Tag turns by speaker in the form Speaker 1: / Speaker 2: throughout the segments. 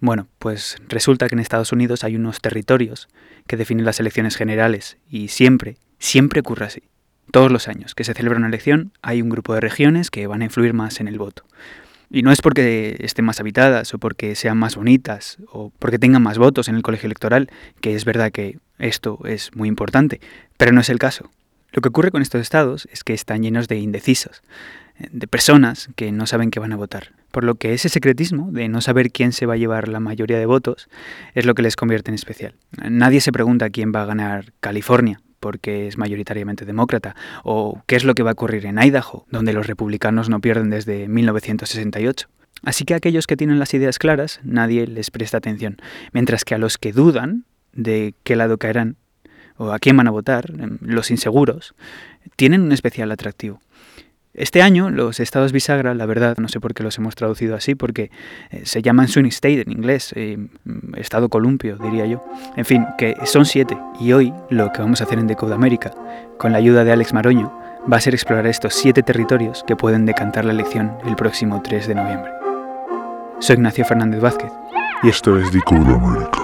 Speaker 1: Bueno, pues resulta que en Estados Unidos hay unos territorios que definen las elecciones generales y siempre, siempre ocurre así. Todos los años que se celebra una elección hay un grupo de regiones que van a influir más en el voto. Y no es porque estén más habitadas o porque sean más bonitas o porque tengan más votos en el colegio electoral, que es verdad que esto es muy importante, pero no es el caso. Lo que ocurre con estos estados es que están llenos de indecisos, de personas que no saben qué van a votar. Por lo que ese secretismo de no saber quién se va a llevar la mayoría de votos es lo que les convierte en especial. Nadie se pregunta quién va a ganar California, porque es mayoritariamente demócrata, o qué es lo que va a ocurrir en Idaho, donde los republicanos no pierden desde 1968. Así que a aquellos que tienen las ideas claras, nadie les presta atención, mientras que a los que dudan de qué lado caerán o a quién van a votar, los inseguros, tienen un especial atractivo. Este año los estados bisagra, la verdad, no sé por qué los hemos traducido así, porque eh, se llaman Swing State en inglés, eh, estado columpio, diría yo. En fin, que son siete, y hoy lo que vamos a hacer en Decode América, con la ayuda de Alex Maroño, va a ser explorar estos siete territorios que pueden decantar la elección el próximo 3 de noviembre. Soy Ignacio Fernández Vázquez.
Speaker 2: Y esto es Decode América.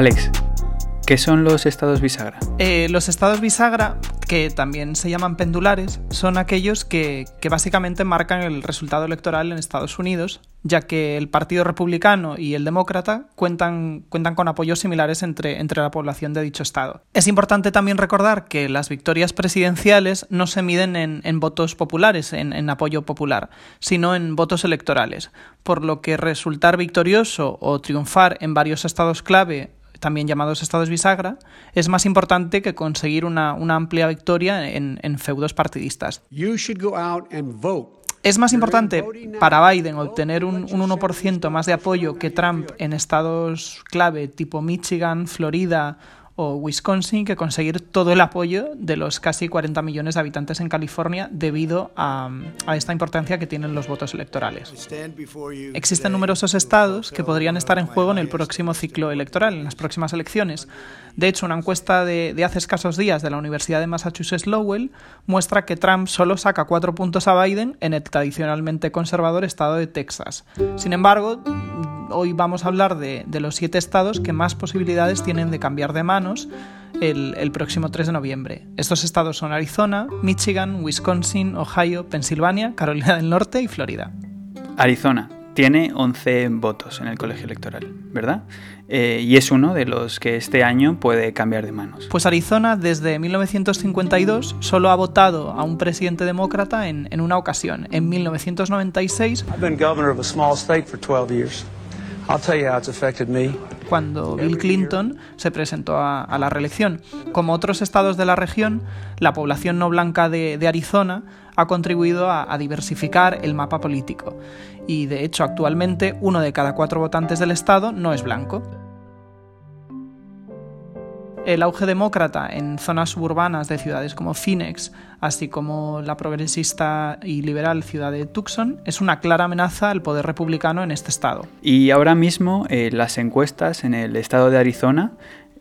Speaker 1: Alex, ¿qué son los estados bisagra?
Speaker 3: Eh, los estados bisagra, que también se llaman pendulares, son aquellos que, básicamente marcan el resultado electoral en Estados Unidos, ya que el Partido Republicano y el Demócrata cuentan, cuentan con apoyos similares entre, entre la población de dicho estado. Es importante también recordar que las victorias presidenciales no se miden en, votos populares, en, en apoyo popular, sino en votos electorales, por lo que resultar victorioso o triunfar en varios estados clave también llamados estados bisagra, es más importante que conseguir una, amplia victoria en, feudos partidistas. Es más importante para Biden obtener un, un 1% más de apoyo que Trump en estados clave tipo Michigan, Florida Wisconsin que conseguir todo el apoyo de los casi 40 millones de habitantes en California debido a, esta importancia que tienen los votos electorales. Existen numerosos estados que podrían estar en juego en el próximo ciclo electoral, en las próximas elecciones. De hecho, una encuesta de, de hace escasos días de la Universidad de Massachusetts Lowell muestra que Trump solo saca cuatro puntos a Biden en el tradicionalmente conservador estado de Texas. Sin embargo, hoy vamos a hablar de, los siete estados que más posibilidades tienen de cambiar de manos el, el, próximo 3 de noviembre. Estos estados son Arizona, Michigan, Wisconsin, Ohio, Pensilvania, Carolina del Norte y Florida.
Speaker 1: Arizona tiene 11 votos en el colegio electoral, ¿verdad? Eh, y es uno de los que este año puede cambiar de manos.
Speaker 3: Pues Arizona desde 1952 solo ha votado a un presidente demócrata en, en una ocasión, en 1996. I've been governor of a small state for 12 years. Cuando Bill Clinton se presentó a, la reelección. Como otros estados de la región, la población no blanca de, Arizona ha contribuido a, diversificar el mapa político. Y de hecho, actualmente uno de cada cuatro votantes del estado no es blanco. El auge demócrata en zonas suburbanas de ciudades como Phoenix, así como la progresista y liberal ciudad de Tucson, es una clara amenaza al poder republicano en este estado.
Speaker 1: Y ahora mismo eh, las encuestas en el estado de Arizona,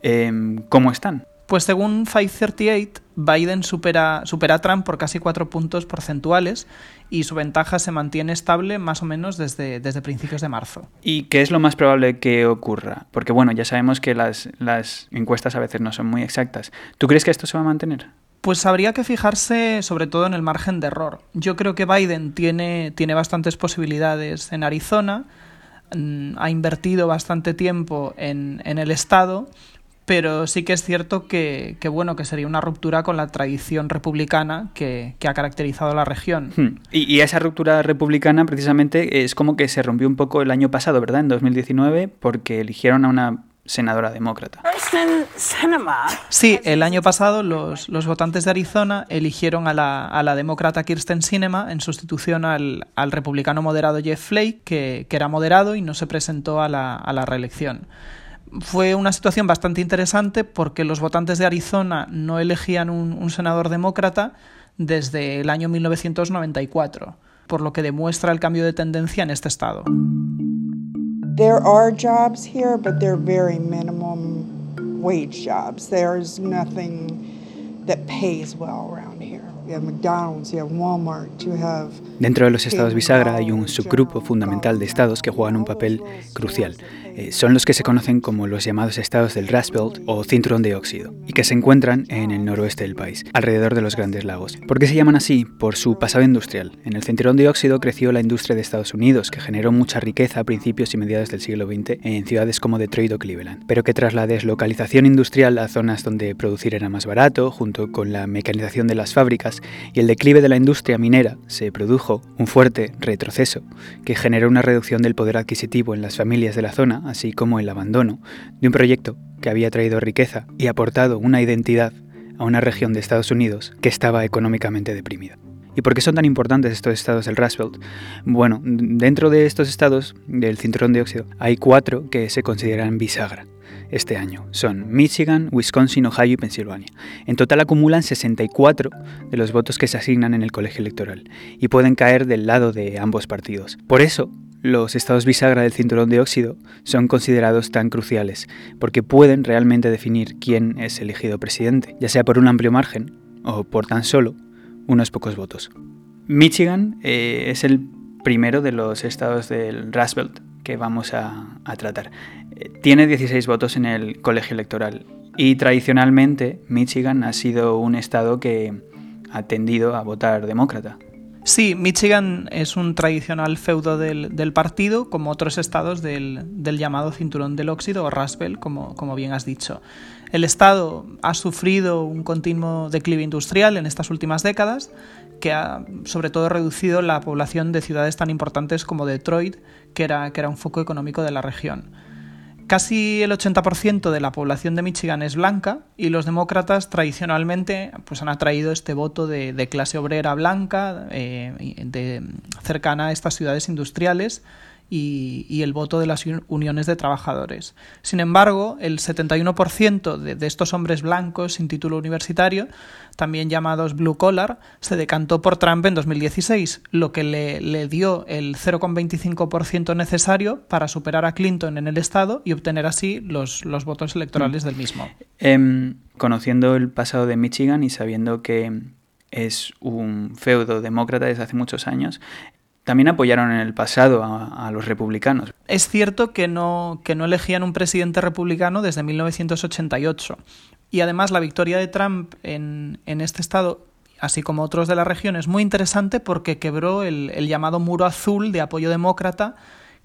Speaker 1: em, ¿cómo están?
Speaker 3: Pues según 538, Biden supera, supera a Trump por casi cuatro puntos porcentuales y su ventaja se mantiene estable más o menos desde, desde principios de marzo.
Speaker 1: ¿Y qué es lo más probable que ocurra? Porque bueno, ya sabemos que las, las encuestas a veces no son muy exactas. ¿Tú crees que esto se va a mantener?
Speaker 3: Pues habría que fijarse sobre todo en el margen de error. Yo creo que Biden tiene, tiene bastantes posibilidades en Arizona, mm, ha invertido bastante tiempo en, en el estado, pero sí que es cierto que, bueno, que sería una ruptura con la tradición republicana que, ha caracterizado la región.
Speaker 1: Hmm. Y, esa ruptura republicana precisamente es como que se rompió un poco el año pasado, ¿verdad? En 2019, porque eligieron a una senadora demócrata.
Speaker 3: Sí, el año pasado los, votantes de Arizona eligieron a la, demócrata Kirsten Sinema en sustitución al, republicano moderado Jeff Flake, que, era moderado y no se presentó a la, a la reelección fue una situación bastante interesante porque los votantes de Arizona no elegían un, senador demócrata desde el año 1994, por lo que demuestra el cambio de tendencia en este estado.
Speaker 4: There are jobs here, but they're very minimum wage jobs. There's nothing that pays well around here.
Speaker 1: Dentro de los estados bisagra hay un subgrupo fundamental de estados que juegan un papel crucial. Eh, son los que se conocen como los llamados estados del Rust Belt o cinturón de óxido, y que se encuentran en el noroeste del país, alrededor de los grandes lagos. ¿Por qué se llaman así? Por su pasado industrial. En el cinturón de óxido creció la industria de Estados Unidos, que generó mucha riqueza a principios y mediados del siglo XX en ciudades como Detroit o Cleveland, pero que tras la deslocalización industrial a zonas donde producir era más barato, junto con la mecanización de las fábricas y el declive de la industria minera, se produjo un fuerte retroceso que generó una reducción del poder adquisitivo en las familias de la zona, así como el abandono de un proyecto que había traído riqueza y aportado una identidad a una región de Estados Unidos que estaba económicamente deprimida. ¿Y por qué son tan importantes estos estados del Rust Belt? Bueno, dentro de estos estados del cinturón de óxido hay cuatro que se consideran bisagra este año. Son Michigan, Wisconsin, Ohio y Pensilvania. En total acumulan 64 de los votos que se asignan en el colegio electoral y pueden caer del lado de ambos partidos. Por eso, los estados bisagra del cinturón de óxido son considerados tan cruciales, porque pueden realmente definir quién es elegido presidente, ya sea por un amplio margen o por tan solo unos pocos votos. Michigan eh, es el primero de los estados del Rust Belt vamos a, tratar. Eh, tiene 16 votos en el colegio electoral y tradicionalmente Michigan ha sido un estado que ha tendido a votar demócrata.
Speaker 3: Sí, Michigan es un tradicional feudo del, partido, como otros estados del, llamado cinturón del óxido o Rust como, como bien has dicho. El estado ha sufrido un continuo declive industrial en estas últimas décadas, que ha sobre todo reducido la población de ciudades tan importantes como Detroit, que era, que era un foco económico de la región. Casi el 80% de la población de Michigan es blanca y los demócratas tradicionalmente pues, han atraído este voto de, clase obrera blanca eh, cercana a estas ciudades industriales y, y, el voto de las uniones de trabajadores. Sin embargo, el 71% de, de, estos hombres blancos sin título universitario, también llamados blue collar, se decantó por Trump en 2016, lo que le, le dio el 0,25% necesario para superar a Clinton en el Estado y obtener así los, los votos electorales mm. del mismo.
Speaker 1: Eh, conociendo el pasado de Michigan y sabiendo que es un feudo demócrata desde hace muchos años, también apoyaron en el pasado a, los republicanos.
Speaker 3: Es cierto que no, que no elegían un presidente republicano desde 1988. Y además la victoria de Trump en, en este estado, así como otros de la región, es muy interesante porque quebró el, el llamado muro azul de apoyo demócrata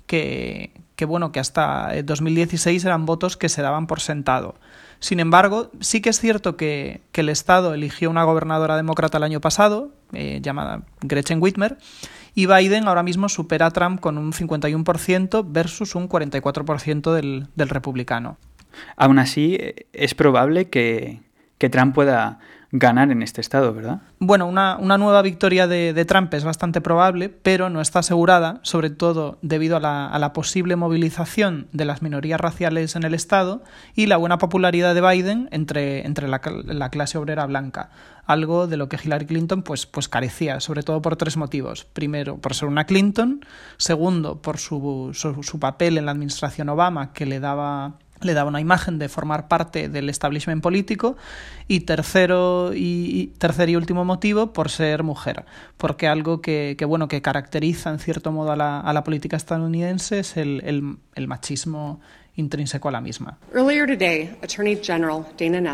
Speaker 3: que, que, bueno, que hasta 2016 eran votos que se daban por sentado. Sin embargo, sí que es cierto que, el Estado eligió una gobernadora demócrata el año pasado, eh, llamada Gretchen Whitmer, y Biden ahora mismo supera a Trump con un 51% versus un 44% del, del republicano.
Speaker 1: Aún así, es probable que, que Trump pueda ganar en este estado, ¿verdad?
Speaker 3: Bueno, una, una nueva victoria de, de, Trump es bastante probable, pero no está asegurada, sobre todo debido a la, a la, posible movilización de las minorías raciales en el estado y la buena popularidad de Biden entre, entre la, la, clase obrera blanca, algo de lo que Hillary Clinton pues, pues carecía, sobre todo por tres motivos. Primero, por ser una Clinton, segundo, por su, su, su papel en la administración Obama, que le daba le daba una imagen de formar parte del establishment político y tercero y, tercer y último motivo por ser mujer porque algo que, bueno que caracteriza en cierto modo a la, política estadounidense es el machismo intrínseco a la misma.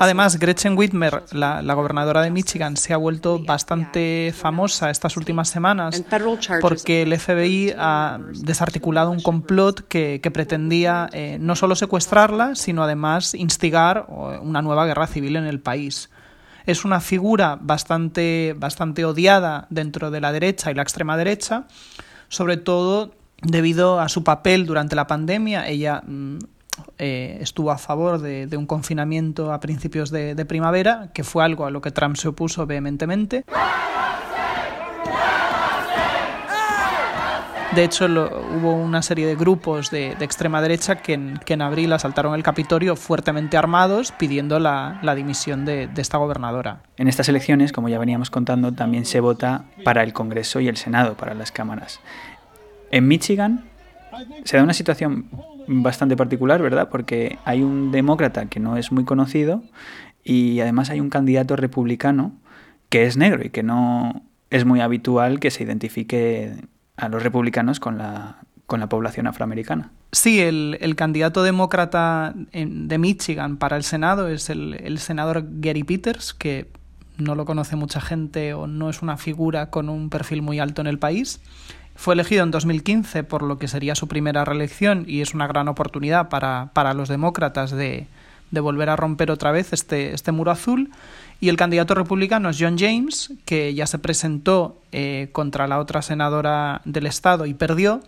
Speaker 3: Además, Gretchen Whitmer, la, la, gobernadora de Michigan, se ha vuelto bastante famosa estas últimas semanas porque el FBI ha desarticulado un complot que, que pretendía eh, no solo secuestrarla, sino además instigar una nueva guerra civil en el país es una figura bastante, bastante odiada dentro de la derecha y la extrema derecha, sobre todo debido a su papel durante la pandemia. Ella mm, eh, estuvo a favor de, un confinamiento a principios de, primavera, que fue algo a lo que Trump se opuso vehementemente. De hecho, hubo una serie de grupos de, extrema derecha que en, abril asaltaron el Capitolio fuertemente armados pidiendo la, dimisión de, esta gobernadora.
Speaker 1: En estas elecciones, como ya veníamos contando, también se vota para el Congreso y el Senado, para las cámaras. En Michigan se da una situación bastante particular, ¿verdad? Porque hay un demócrata que no es muy conocido y además hay un candidato republicano que es negro y que no es muy habitual que se identifique a los republicanos con la, con la población afroamericana.
Speaker 3: Sí, el, candidato demócrata de Michigan para el Senado es el, el, senador Gary Peters, que no lo conoce mucha gente o no es una figura con un perfil muy alto en el país. Fue elegido en 2015 por lo que sería su primera reelección y es una gran oportunidad para, para los demócratas de, de volver a romper otra vez este, este muro azul. Y el candidato republicano es John James, que ya se presentó eh, contra la otra senadora del Estado y perdió,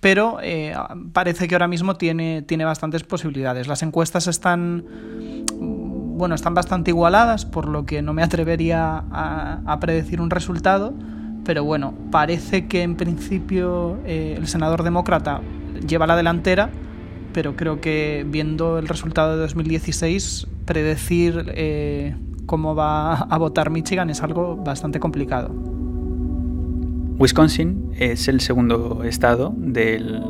Speaker 3: pero eh, parece que ahora mismo tiene, tiene bastantes posibilidades. Las encuestas están, bueno, están bastante igualadas, por lo que no me atrevería a, predecir un resultado, pero bueno, parece que en principio eh, el senador demócrata lleva la delantera pero creo que viendo el resultado de 2016, predecir eh, cómo va a votar Michigan es algo bastante complicado.
Speaker 1: Wisconsin es el segundo estado del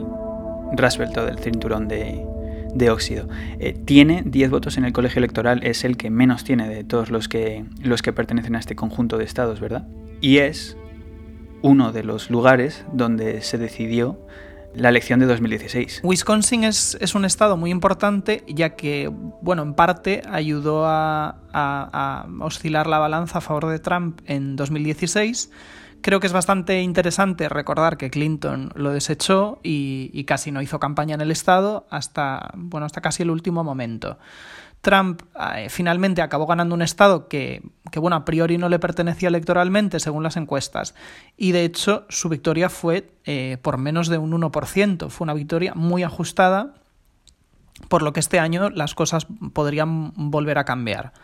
Speaker 1: Roosevelt del cinturón de, óxido. Eh, tiene 10 votos en el colegio electoral, es el que menos tiene de todos los que, los que pertenecen a este conjunto de estados, ¿verdad? Y es uno de los lugares donde se decidió la elección de 2016.
Speaker 3: Wisconsin es, un estado muy importante ya que, bueno, en parte ayudó a, oscilar la balanza a favor de Trump en 2016. Creo que es bastante interesante recordar que Clinton lo desechó y, y casi no hizo campaña en el estado hasta, bueno, hasta casi el último momento. Trump eh, finalmente acabó ganando un estado que, bueno, a priori no le pertenecía electoralmente según las encuestas. Y de hecho, su victoria fue eh, por menos de un 1%. Fue una victoria muy ajustada, por lo que este año las cosas podrían volver a cambiar.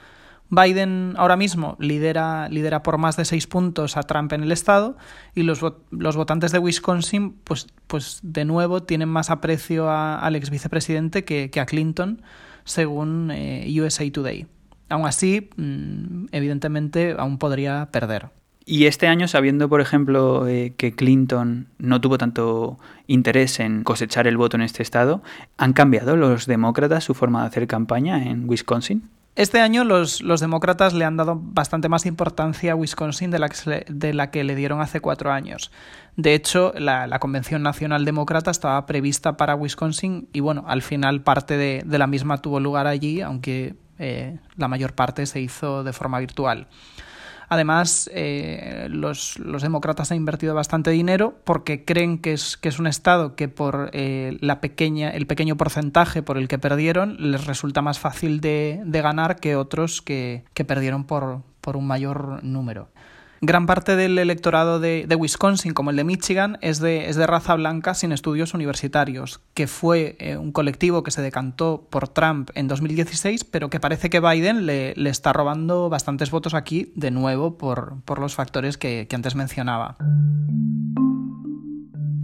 Speaker 3: Biden ahora mismo lidera, lidera por más de seis puntos a Trump en el estado y los, los votantes de Wisconsin, pues, pues de nuevo tienen más aprecio al ex vicepresidente que, que a Clinton según eh, USA Today. Aún así, mm, evidentemente, aún podría perder.
Speaker 1: Y este año, sabiendo, por ejemplo, eh, que Clinton no tuvo tanto interés en cosechar el voto en este estado, ¿han cambiado los demócratas su forma de hacer campaña en Wisconsin?
Speaker 3: Este año los, demócratas le han dado bastante más importancia a Wisconsin de la que, de la que le dieron hace cuatro años. De hecho, la, Convención Nacional Demócrata estaba prevista para Wisconsin y bueno, al final parte de, la misma tuvo lugar allí, aunque eh, la mayor parte se hizo de forma virtual. Además, eh, los, demócratas han invertido bastante dinero porque creen que es, un Estado que por eh, la pequeña, el pequeño porcentaje por el que perdieron les resulta más fácil de, ganar que otros que, perdieron por un mayor número. Gran parte del electorado de, Wisconsin, como el de Michigan, es de, es de, raza blanca sin estudios universitarios, que fue eh, un colectivo que se decantó por Trump en 2016, pero que parece que Biden le, está robando bastantes votos aquí, de nuevo, por, los factores que antes mencionaba.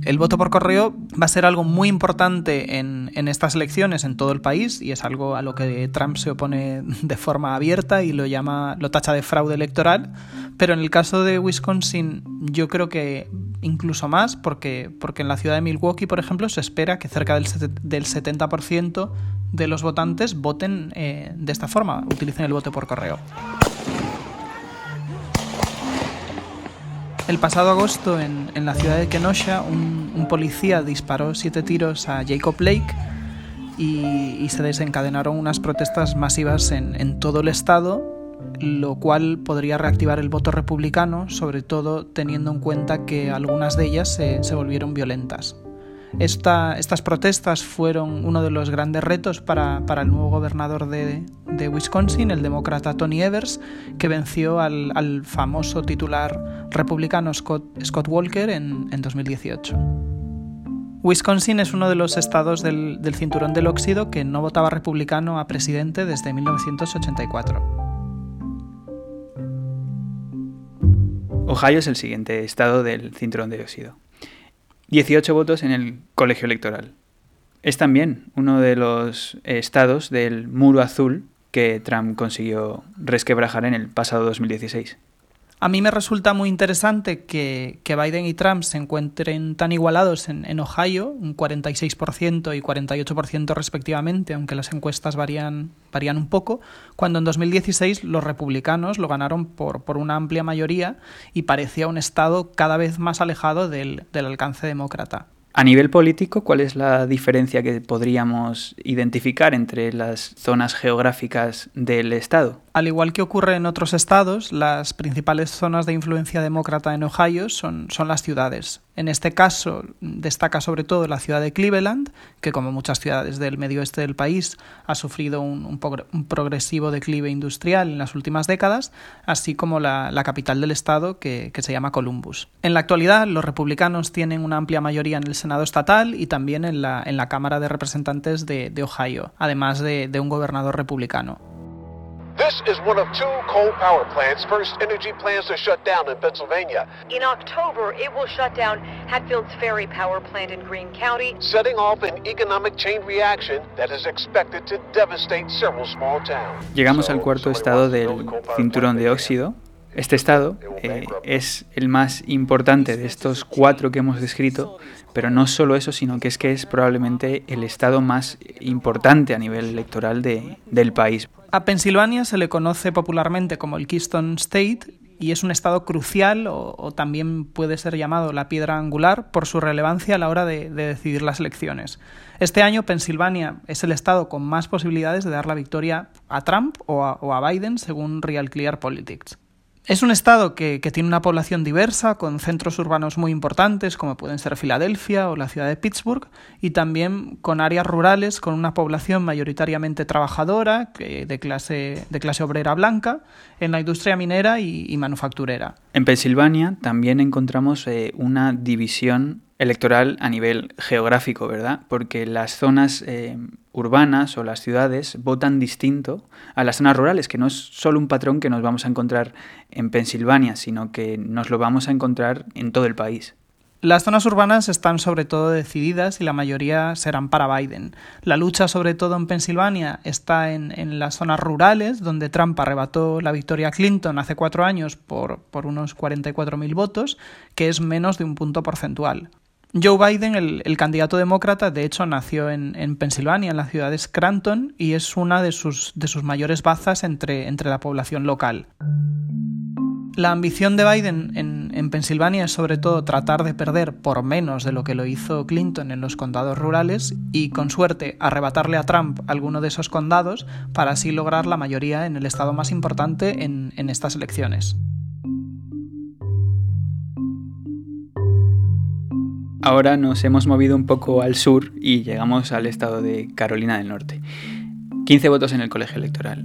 Speaker 3: El voto por correo va a ser algo muy importante en, estas elecciones en todo el país y es algo a lo que Trump se opone de forma abierta y lo llama, lo tacha de fraude electoral. Pero en el caso de Wisconsin, yo creo que incluso más, porque, porque en la ciudad de Milwaukee, por ejemplo, se espera que cerca del, del 70% de los votantes voten eh, de esta forma, utilicen el voto por correo. El pasado agosto, en, la ciudad de Kenosha, un, policía disparó siete tiros a Jacob Blake y, se desencadenaron unas protestas masivas en, todo el estado, lo cual podría reactivar el voto republicano, sobre todo teniendo en cuenta que algunas de ellas se volvieron violentas estas protestas fueron uno de los grandes retos para, el nuevo gobernador de, Wisconsin, el demócrata Tony Evers, que venció al, famoso titular republicano Scott, Walker en, 2018. Wisconsin es uno de los estados del, del cinturón del óxido que no votaba republicano a presidente desde 1984.
Speaker 1: Ohio es el siguiente estado del cinturón de óxido. 18 votos en el colegio electoral. Es también uno de los estados del muro azul que Trump consiguió resquebrajar en el pasado 2016.
Speaker 3: A mí me resulta muy interesante que, Biden y Trump se encuentren tan igualados en, Ohio, un 46% y 48% respectivamente, aunque las encuestas varían, varían un poco, cuando en 2016 los republicanos lo ganaron por, por una amplia mayoría y parecía un estado cada vez más alejado del, del alcance demócrata.
Speaker 1: A nivel político, ¿cuál es la diferencia que podríamos identificar entre las zonas geográficas del Estado?
Speaker 3: Al igual que ocurre en otros estados, las principales zonas de influencia demócrata en Ohio son, son las ciudades. En este caso destaca sobre todo la ciudad de Cleveland, que como muchas ciudades del medio oeste del país ha sufrido un, progresivo declive industrial en las últimas décadas, así como la, capital del estado, que, se llama Columbus. En la actualidad, los republicanos tienen una amplia mayoría en el Senado estatal y también en la, en la Cámara de Representantes de, Ohio, además de un gobernador republicano.
Speaker 5: This is one of two coal power plants First Energy plans to shut down in Pennsylvania.
Speaker 6: In October, it will shut down Hatfield's Ferry Power Plant in Greene County,
Speaker 5: setting off an economic chain reaction that is expected to devastate several small towns.
Speaker 1: Llegamos al cuarto estado del cinturón de óxido. Este estado eh, es el más importante de estos cuatro que hemos descrito, pero no solo eso, sino que es que es probablemente el estado más importante a nivel electoral de, del país.
Speaker 3: A Pensilvania se le conoce popularmente como el Keystone State y es un estado crucial o, también puede ser llamado la piedra angular por su relevancia a la hora de, decidir las elecciones. Este año Pensilvania es el estado con más posibilidades de dar la victoria a Trump o a Biden según Real Clear Politics. Es un estado que, tiene una población diversa, con centros urbanos muy importantes, como pueden ser Filadelfia o la ciudad de Pittsburgh, y también con áreas rurales con una población mayoritariamente trabajadora, de clase, de clase obrera blanca, en la industria minera y, manufacturera.
Speaker 1: En Pensilvania también encontramos eh, una división electoral a nivel geográfico, ¿verdad? Porque las zonas eh, urbanas o las ciudades votan distinto a las zonas rurales, que no es solo un patrón que nos vamos a encontrar en Pensilvania, sino que nos lo vamos a encontrar en todo el país.
Speaker 3: Las zonas urbanas están sobre todo decididas y la mayoría serán para Biden. La lucha sobre todo en Pensilvania está en, las zonas rurales, donde Trump arrebató la victoria a Clinton hace cuatro años por, por unos 44.000 votos, que es menos de un punto porcentual. Joe Biden, el, candidato demócrata, de hecho nació en, en, Pensilvania, en la ciudad de Scranton, y es una de sus, mayores bazas entre, la población local. La ambición de Biden en, en, Pensilvania es sobre todo tratar de perder por menos de lo que lo hizo Clinton en los condados rurales y, con suerte, arrebatarle a Trump alguno de esos condados para así lograr la mayoría en el estado más importante en estas elecciones.
Speaker 1: Ahora nos hemos movido un poco al sur y llegamos al estado de Carolina del Norte. 15 votos en el colegio electoral.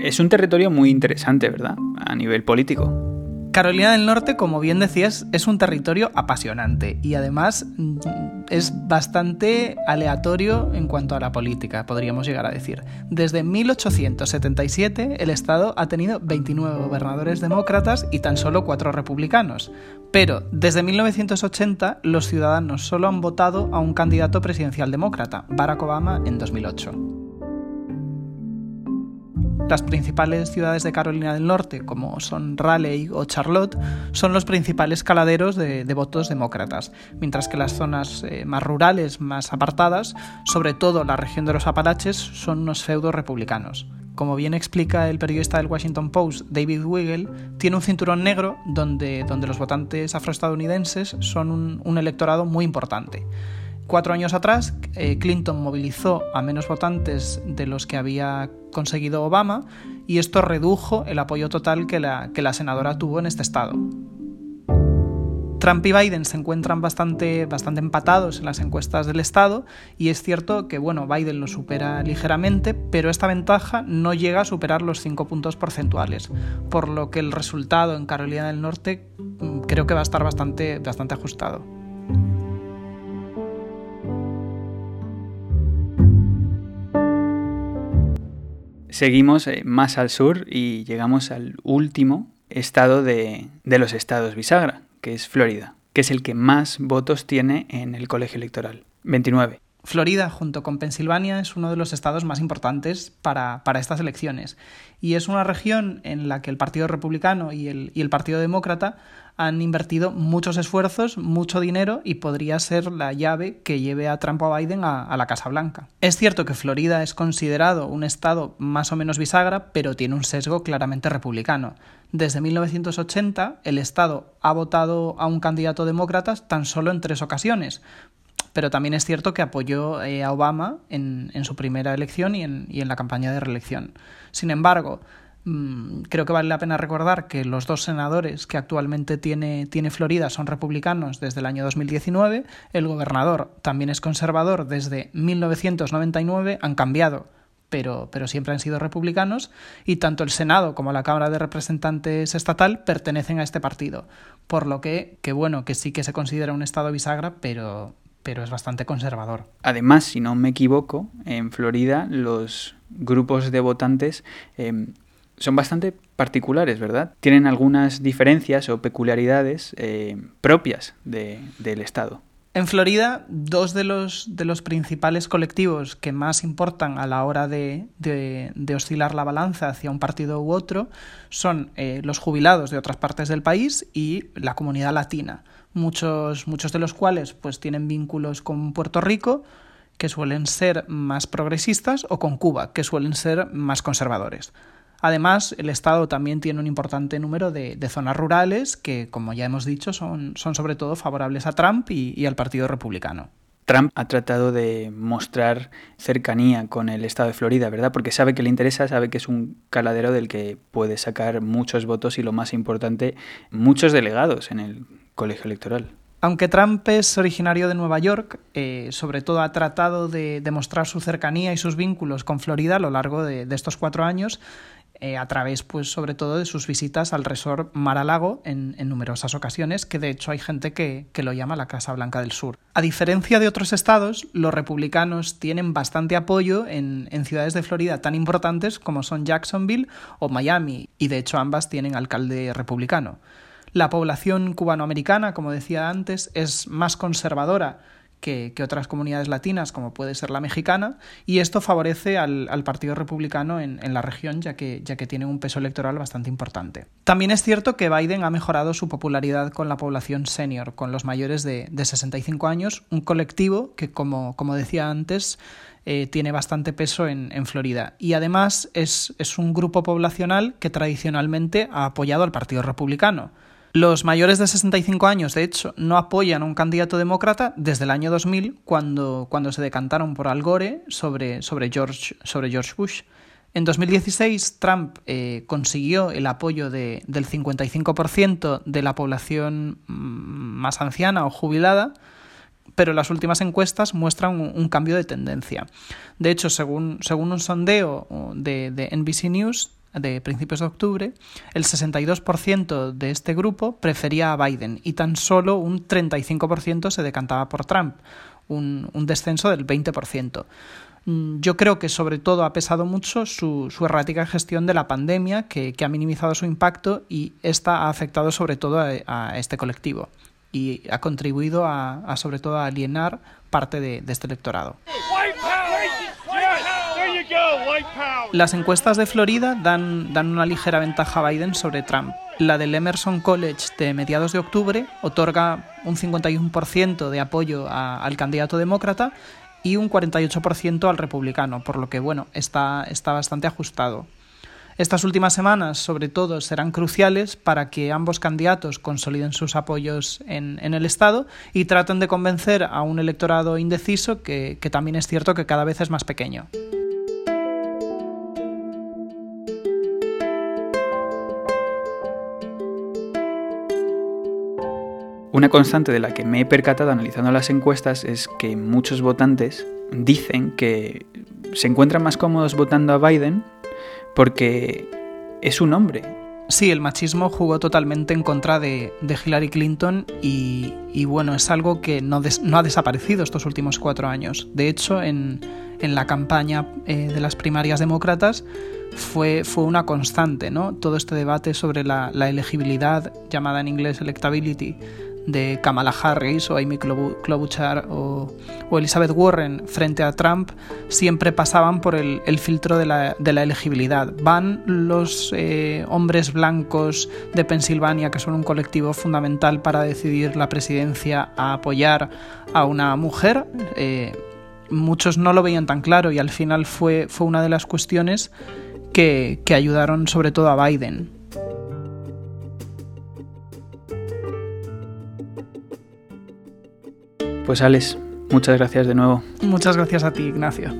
Speaker 1: Es un territorio muy interesante, ¿verdad? A nivel político.
Speaker 3: Carolina del Norte, como bien decías, es un territorio apasionante y además mm, es bastante aleatorio en cuanto a la política, podríamos llegar a decir. Desde 1877 el Estado ha tenido 29 gobernadores demócratas y tan solo 4 republicanos. Pero desde 1980 los ciudadanos solo han votado a un candidato presidencial demócrata, Barack Obama, en 2008. Las principales ciudades de Carolina del Norte, como son Raleigh o Charlotte, son los principales caladeros de, votos demócratas, mientras que las zonas eh, más rurales, más apartadas, sobre todo la región de los Apalaches, son unos feudos republicanos. Como bien explica el periodista del Washington Post, David Wiggle, tiene un cinturón negro donde, donde los votantes afroestadounidenses son un electorado muy importante. Cuatro años atrás, eh, Clinton movilizó a menos votantes de los que había conseguido Obama y esto redujo el apoyo total que la, senadora tuvo en este estado. Trump y Biden se encuentran bastante, empatados en las encuestas del Estado y es cierto que bueno, Biden lo supera ligeramente, pero esta ventaja no llega a superar los 5 puntos porcentuales, por lo que el resultado en Carolina del Norte mm, creo que va a estar bastante ajustado.
Speaker 1: Seguimos eh, más al sur y llegamos al último estado de, los estados bisagra, que es Florida, que es el que más votos tiene en el colegio electoral. 29.
Speaker 3: Florida, junto con Pensilvania, es uno de los estados más importantes para, para, estas elecciones. Y es una región en la que el Partido Republicano y el, y el Partido Demócrata han invertido muchos esfuerzos, mucho dinero y podría ser la llave que lleve a Trump o a Biden a, a, la Casa Blanca. Es cierto que Florida es considerado un estado más o menos bisagra, pero tiene un sesgo claramente republicano. Desde 1980 el estado ha votado a un candidato demócrata tan solo en tres ocasiones, pero también es cierto que apoyó eh, a Obama en, su primera elección y en, la campaña de reelección. Sin embargo, mmm, creo que vale la pena recordar que los dos senadores que actualmente tiene, tiene Florida son republicanos desde el año 2019, el gobernador también es conservador desde 1999, han cambiado pero, pero, siempre han sido republicanos, y tanto el Senado como la Cámara de Representantes estatal pertenecen a este partido. Por lo que, que bueno, que sí que se considera un estado bisagra, pero, pero es bastante conservador.
Speaker 1: Además, si no me equivoco, en Florida los grupos de votantes eh, son bastante particulares, ¿verdad? Tienen algunas diferencias o peculiaridades eh, propias de, del estado.
Speaker 3: En Florida, dos de los, de los principales colectivos que más importan a la hora de, de, de oscilar la balanza hacia un partido u otro son eh, los jubilados de otras partes del país y la comunidad latina, muchos, muchos de los cuales pues, tienen vínculos con Puerto Rico, que suelen ser más progresistas, o con Cuba, que suelen ser más conservadores. Además, el Estado también tiene un importante número de, de, zonas rurales que, como ya hemos dicho, son, son sobre todo favorables a Trump y, y, al Partido Republicano.
Speaker 1: Trump ha tratado de mostrar cercanía con el Estado de Florida, ¿verdad? Porque sabe que le interesa, sabe que es un caladero del que puede sacar muchos votos y, lo más importante, muchos delegados en el colegio electoral.
Speaker 3: Aunque Trump es originario de Nueva York, eh, sobre todo ha tratado de demostrar su cercanía y sus vínculos con Florida a lo largo de, estos cuatro años eh, a través, pues, sobre todo de sus visitas al resort Mar-a-Lago en, en, numerosas ocasiones, que de hecho hay gente que, lo llama la Casa Blanca del Sur. A diferencia de otros estados, los republicanos tienen bastante apoyo en ciudades de Florida tan importantes como son Jacksonville o Miami, y de hecho ambas tienen alcalde republicano. La población cubanoamericana, como decía antes, es más conservadora que, otras comunidades latinas, como puede ser la mexicana, y esto favorece al, Partido Republicano en, la región, ya que, tiene un peso electoral bastante importante. También es cierto que Biden ha mejorado su popularidad con la población senior, con los mayores de, de 65 años, un colectivo que, como, decía antes, eh, tiene bastante peso en, Florida. Y además es un grupo poblacional que tradicionalmente ha apoyado al Partido Republicano. Los mayores de 65 años, de hecho, no apoyan a un candidato demócrata desde el año 2000, cuando, cuando se decantaron por Al Gore sobre, sobre, George, sobre George Bush. En 2016, Trump eh, consiguió el apoyo de, del 55% de la población más anciana o jubilada, pero las últimas encuestas muestran un, un cambio de tendencia. De hecho, según, según un sondeo de, de NBC News, de principios de octubre, el 62% de este grupo prefería a Biden y tan solo un 35% se decantaba por Trump, un, descenso del 20%. Mm, yo creo que sobre todo ha pesado mucho su, errática gestión de la pandemia, que, ha minimizado su impacto y esta ha afectado sobre todo a, este colectivo y ha contribuido a, a, sobre todo a alienar parte de, de este electorado. Las encuestas de Florida dan, una ligera ventaja a Biden sobre Trump. La del Emerson College de mediados de octubre otorga un 51% de apoyo al candidato demócrata y un 48% al republicano, por lo que bueno, está, bastante ajustado. Estas últimas semanas, sobre todo, serán cruciales para que ambos candidatos consoliden sus apoyos en, el Estado y traten de convencer a un electorado indeciso que también es cierto que cada vez es más pequeño.
Speaker 1: Una constante de la que me he percatado analizando las encuestas es que muchos votantes dicen que se encuentran más cómodos votando a Biden porque es un hombre.
Speaker 3: Sí, el machismo jugó totalmente en contra de, Hillary Clinton y, bueno, es algo que no, ha desaparecido estos últimos cuatro años. De hecho, en, la campaña eh, de las primarias demócratas fue, fue una constante, ¿no? Todo este debate sobre la, la elegibilidad, llamada en inglés electability, de Kamala Harris o Amy Klobuchar o, Elizabeth Warren frente a Trump siempre pasaban por el, filtro de la, elegibilidad. Van los eh, hombres blancos de Pensilvania, que son un colectivo fundamental para decidir la presidencia, a apoyar a una mujer. Eh, muchos no lo veían tan claro y al final fue, fue una de las cuestiones que, que ayudaron sobre todo a Biden.
Speaker 1: Pues Alex, muchas gracias de nuevo.
Speaker 3: Muchas gracias a ti, Ignacio.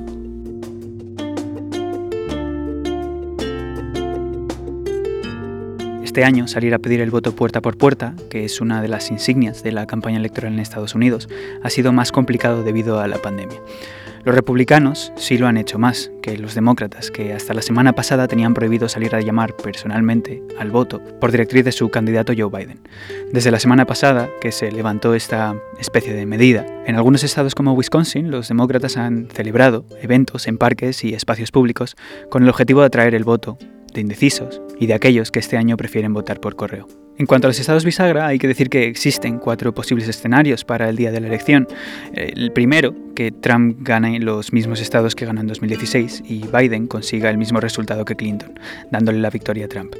Speaker 1: Este año salir a pedir el voto puerta por puerta, que es una de las insignias de la campaña electoral en Estados Unidos, ha sido más complicado debido a la pandemia. Los republicanos sí lo han hecho más que los demócratas, que hasta la semana pasada tenían prohibido salir a llamar personalmente al voto por directriz de su candidato Joe Biden. Desde la semana pasada que se levantó esta especie de medida, en algunos estados como Wisconsin los demócratas han celebrado eventos en parques y espacios públicos con el objetivo de atraer el voto de indecisos y de aquellos que este año prefieren votar por correo. En cuanto a los estados bisagra, hay que decir que existen cuatro posibles escenarios para el día de la elección. El primero, que Trump gane los mismos estados que ganó en 2016 y Biden consiga el mismo resultado que Clinton, dándole la victoria a Trump.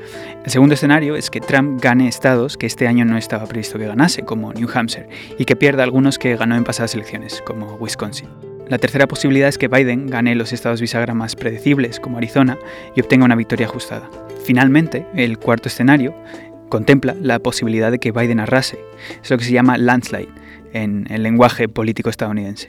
Speaker 1: El segundo escenario es que Trump gane estados que este año no estaba previsto que ganase, como New Hampshire, y que pierda algunos que ganó en pasadas elecciones, como Wisconsin. La tercera posibilidad es que Biden gane los estados bisagra más predecibles, como Arizona, y obtenga una victoria ajustada. Finalmente, el cuarto escenario contempla la posibilidad de que Biden arrase. Es lo que se llama landslide en el lenguaje político estadounidense,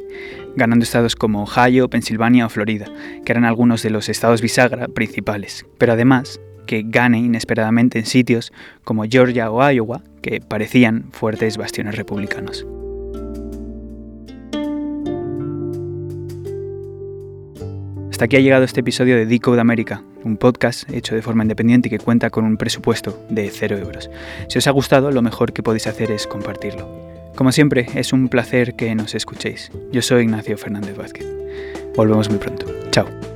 Speaker 1: ganando estados como Ohio, Pensilvania o Florida, que eran algunos de los estados bisagra principales, pero además que gane inesperadamente en sitios como Georgia o Iowa, que parecían fuertes bastiones republicanos. Hasta aquí ha llegado este episodio de Decode América, un podcast hecho de forma independiente y que cuenta con un presupuesto de 0 euros. Si os ha gustado, lo mejor que podéis hacer es compartirlo. Como siempre, es un placer que nos escuchéis. Yo soy Ignacio Fernández Vázquez. Volvemos muy pronto. Chao.